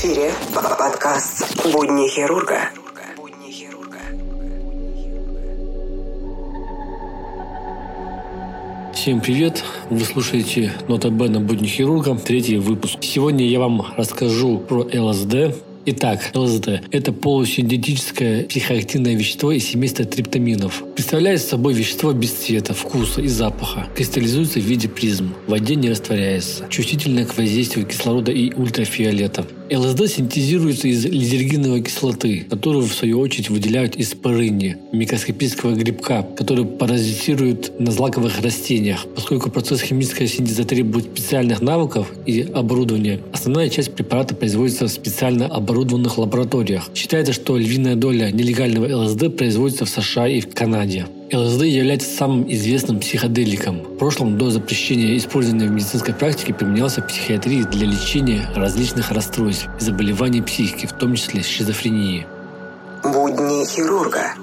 эфире подкаст «Будни хирурга». Всем привет! Вы слушаете Нота Бена Будни хирурга, третий выпуск. Сегодня я вам расскажу про ЛСД, Итак, ЛСД – это полусинтетическое психоактивное вещество из семейства триптаминов. Представляет собой вещество без цвета, вкуса и запаха. Кристаллизуется в виде призм. В воде не растворяется. Чувствительное к воздействию кислорода и ультрафиолета. ЛСД синтезируется из лизергиновой кислоты, которую в свою очередь выделяют из парыни, микроскопического грибка, который паразитирует на злаковых растениях. Поскольку процесс химического синтеза требует специальных навыков и оборудования, основная часть препарата производится в специально оборудованных лабораториях. Считается, что львиная доля нелегального ЛСД производится в США и в Канаде. ЛСД является самым известным психоделиком. В прошлом до запрещения использования в медицинской практике применялся в психиатрии для лечения различных расстройств и заболеваний психики, в том числе шизофрении. Будни хирурга –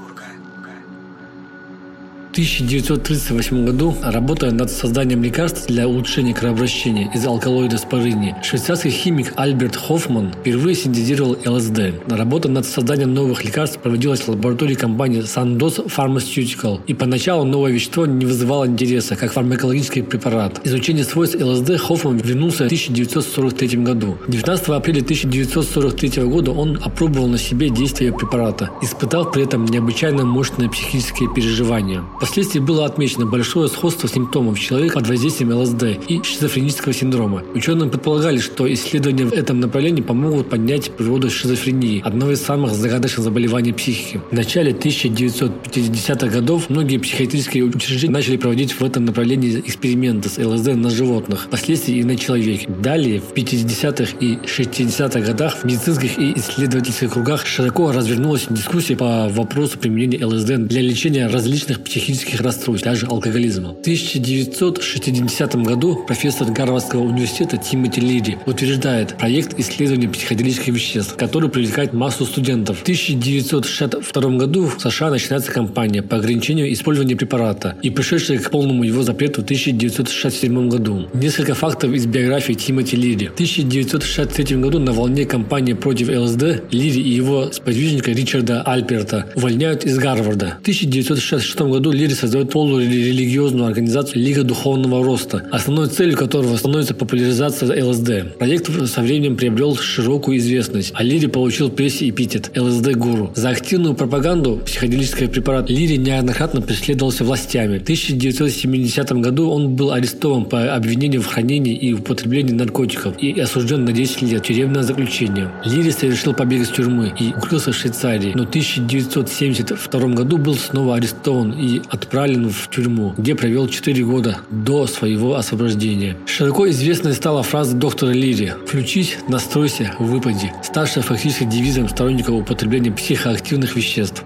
1938 году, работая над созданием лекарств для улучшения кровообращения из алкалоида спорыни, швейцарский химик Альберт Хоффман впервые синтезировал ЛСД. Работа над созданием новых лекарств проводилась в лаборатории компании Sandoz Pharmaceutical, и поначалу новое вещество не вызывало интереса, как фармакологический препарат. Изучение свойств ЛСД Хоффман вернулся в 1943 году. 19 апреля 1943 года он опробовал на себе действие препарата, испытав при этом необычайно мощные психические переживания. Впоследствии было отмечено большое сходство симптомов человека под воздействием ЛСД и шизофренического синдрома. Ученые предполагали, что исследования в этом направлении помогут поднять природу шизофрении, одного из самых загадочных заболеваний психики. В начале 1950-х годов многие психиатрические учреждения начали проводить в этом направлении эксперименты с ЛСД на животных, впоследствии и на человеке. Далее, в 50-х и 60-х годах в медицинских и исследовательских кругах широко развернулась дискуссия по вопросу применения ЛСД для лечения различных психических психических расстройств, даже алкоголизма. В 1960 году профессор Гарвардского университета Тимоти Лири утверждает проект исследования психоделических веществ, который привлекает массу студентов. В 1962 году в США начинается кампания по ограничению использования препарата и пришедшая к полному его запрету в 1967 году. Несколько фактов из биографии Тимоти Лири. В 1963 году на волне кампании против ЛСД Лири и его сподвижника Ричарда Альперта увольняют из Гарварда. В 1966 году Лири создает полурелигиозную организацию Лига Духовного Роста, основной целью которого становится популяризация ЛСД. Проект со временем приобрел широкую известность, а Лири получил прессе эпитет ЛСД-гуру. За активную пропаганду психоделического препарата Лири неоднократно преследовался властями. В 1970 году он был арестован по обвинению в хранении и употреблении наркотиков и осужден на 10 лет тюремное заключение. Лири совершил побег из тюрьмы и укрылся в Швейцарии, но в 1972 году был снова арестован и отправлен в тюрьму, где провел 4 года до своего освобождения. Широко известной стала фраза доктора Лири «Включись, настройся, выпади», ставшая фактически девизом сторонников употребления психоактивных веществ.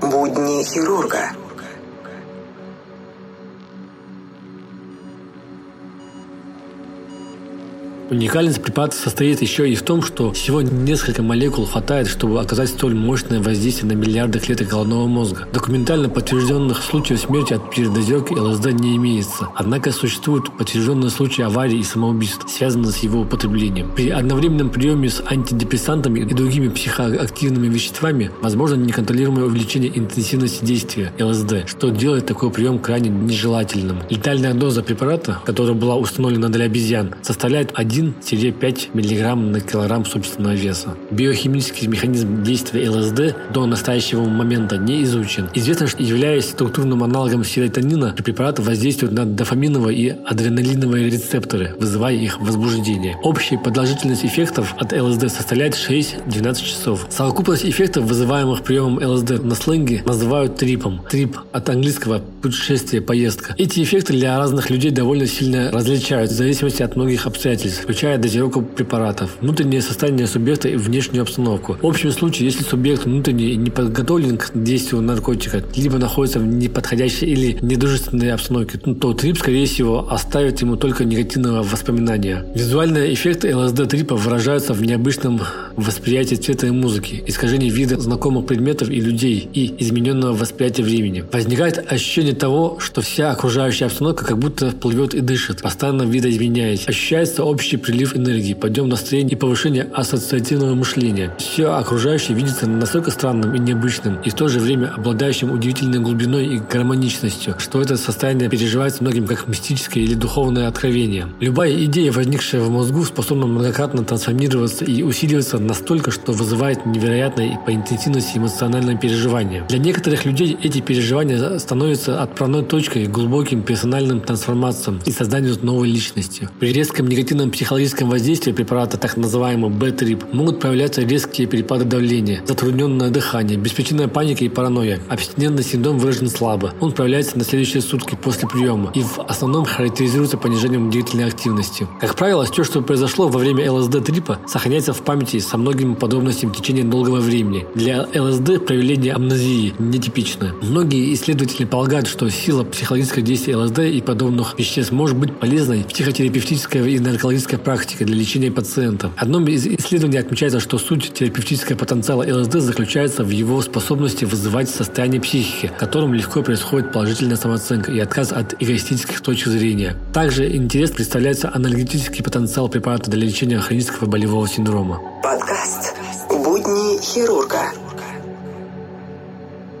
Будни хирурга – Уникальность препарата состоит еще и в том, что всего несколько молекул хватает, чтобы оказать столь мощное воздействие на миллиарды клеток головного мозга. Документально подтвержденных случаев смерти от передозировки ЛСД не имеется. Однако существуют подтвержденные случаи аварий и самоубийств, связанных с его употреблением. При одновременном приеме с антидепрессантами и другими психоактивными веществами возможно неконтролируемое увеличение интенсивности действия ЛСД, что делает такой прием крайне нежелательным. Летальная доза препарата, которая была установлена для обезьян, составляет 1 1-5 мг на килограмм собственного веса. Биохимический механизм действия ЛСД до настоящего момента не изучен. Известно, что являясь структурным аналогом серотонина, препарат воздействует на дофаминовые и адреналиновые рецепторы, вызывая их возбуждение. Общая продолжительность эффектов от ЛСД составляет 6-12 часов. Совокупность эффектов, вызываемых приемом ЛСД на сленге, называют трипом. Трип от английского «путешествие, поездка». Эти эффекты для разных людей довольно сильно различаются в зависимости от многих обстоятельств включая дозировку препаратов, внутреннее состояние субъекта и внешнюю обстановку. В общем случае, если субъект внутренне не подготовлен к действию наркотика, либо находится в неподходящей или недружественной обстановке, ну, то трип, скорее всего, оставит ему только негативного воспоминания. Визуальные эффекты ЛСД-трипа выражаются в необычном восприятии цвета и музыки, искажении вида знакомых предметов и людей и измененного восприятия времени. Возникает ощущение того, что вся окружающая обстановка как будто плывет и дышит, постоянно видоизменяясь. Ощущается общий общий прилив энергии, подъем настроения и повышение ассоциативного мышления. Все окружающее видится настолько странным и необычным, и в то же время обладающим удивительной глубиной и гармоничностью, что это состояние переживается многим как мистическое или духовное откровение. Любая идея, возникшая в мозгу, способна многократно трансформироваться и усиливаться настолько, что вызывает невероятное по интенсивности эмоциональное переживание. Для некоторых людей эти переживания становятся отправной точкой к глубоким персональным трансформациям и созданию новой личности. При резком негативном психологическом воздействии препарата, так называемый Б-трип, могут появляться резкие перепады давления, затрудненное дыхание, беспричинная паника и паранойя. Абстинентный синдром выражен слабо. Он проявляется на следующие сутки после приема и в основном характеризуется понижением двигательной активности. Как правило, все, что произошло во время ЛСД-трипа, сохраняется в памяти со многими подробностями в течение долгого времени. Для ЛСД проявление амнезии нетипично. Многие исследователи полагают, что сила психологического действия ЛСД и подобных веществ может быть полезной в психотерапевтической и наркологической практике для лечения пациентов. Одном из исследований отмечается, что суть терапевтического потенциала ЛСД заключается в его способности вызывать состояние психики, которым легко происходит положительная самооценка и отказ от эгоистических точек зрения. Также интерес представляется аналитический потенциал препарата для лечения хронического болевого синдрома. Подкаст «Будни хирурга».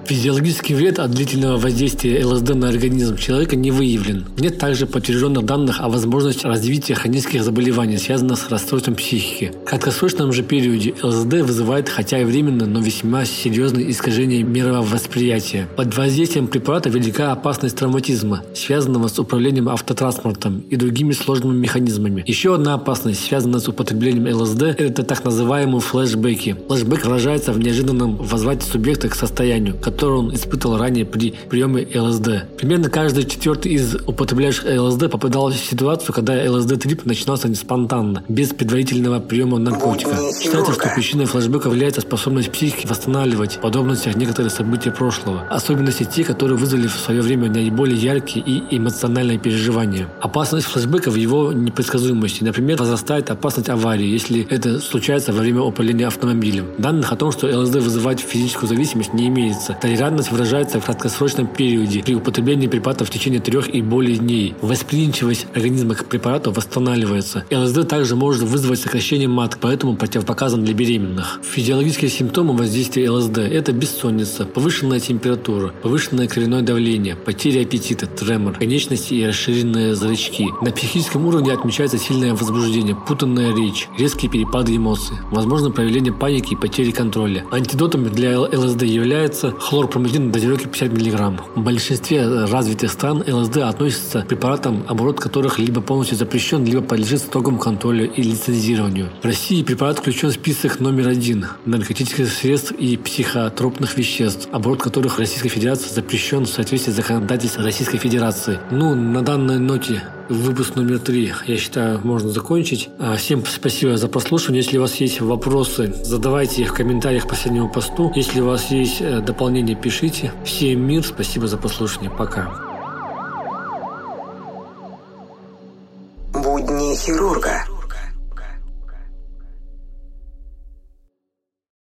Физиологический вред от длительного воздействия ЛСД на организм человека не выявлен. Нет также подтвержденных данных о возможности развития хронических заболеваний, связанных с расстройством психики. В краткосрочном же периоде ЛСД вызывает, хотя и временно, но весьма серьезные искажения мировосприятия. Под воздействием препарата велика опасность травматизма, связанного с управлением автотранспортом и другими сложными механизмами. Еще одна опасность, связанная с употреблением ЛСД, это так называемые флешбеки. Флешбек выражается в неожиданном возврате субъекта к состоянию, который он испытывал ранее при приеме ЛСД. Примерно каждый четвертый из употребляющих ЛСД попадал в ситуацию, когда ЛСД-трип начинался спонтанно, без предварительного приема наркотика. Считается, что причиной флешбека является способность психики восстанавливать в подробностях некоторые события прошлого, особенности те, которые вызвали в свое время наиболее яркие и эмоциональные переживания. Опасность флешбека в его непредсказуемости. Например, возрастает опасность аварии, если это случается во время управления автомобилем. Данных о том, что ЛСД вызывает физическую зависимость, не имеется. Толерантность выражается в краткосрочном периоде при употреблении препарата в течение трех и более дней. Восприимчивость организма к препарату восстанавливается. ЛСД также может вызвать сокращение маток, поэтому противопоказан для беременных. Физиологические симптомы воздействия ЛСД – это бессонница, повышенная температура, повышенное кровяное давление, потеря аппетита, тремор, конечности и расширенные зрачки. На психическом уровне отмечается сильное возбуждение, путанная речь, резкие перепады эмоций, возможно проявление паники и потери контроля. Антидотами для ЛСД является хлор хлорпромазин дозировки 50 мг. В большинстве развитых стран ЛСД относится к препаратам, оборот которых либо полностью запрещен, либо подлежит строгому контролю и лицензированию. В России препарат включен в список номер один наркотических средств и психотропных веществ, оборот которых в Российской Федерации запрещен в соответствии с законодательством Российской Федерации. Ну, на данной ноте выпуск номер три, я считаю, можно закончить. А, всем спасибо за прослушивание. Если у вас есть вопросы, задавайте их в комментариях к последнему посту. Если у вас есть э, дополнения, пишите. Всем мир, спасибо за прослушивание. Пока. Будни хирурга.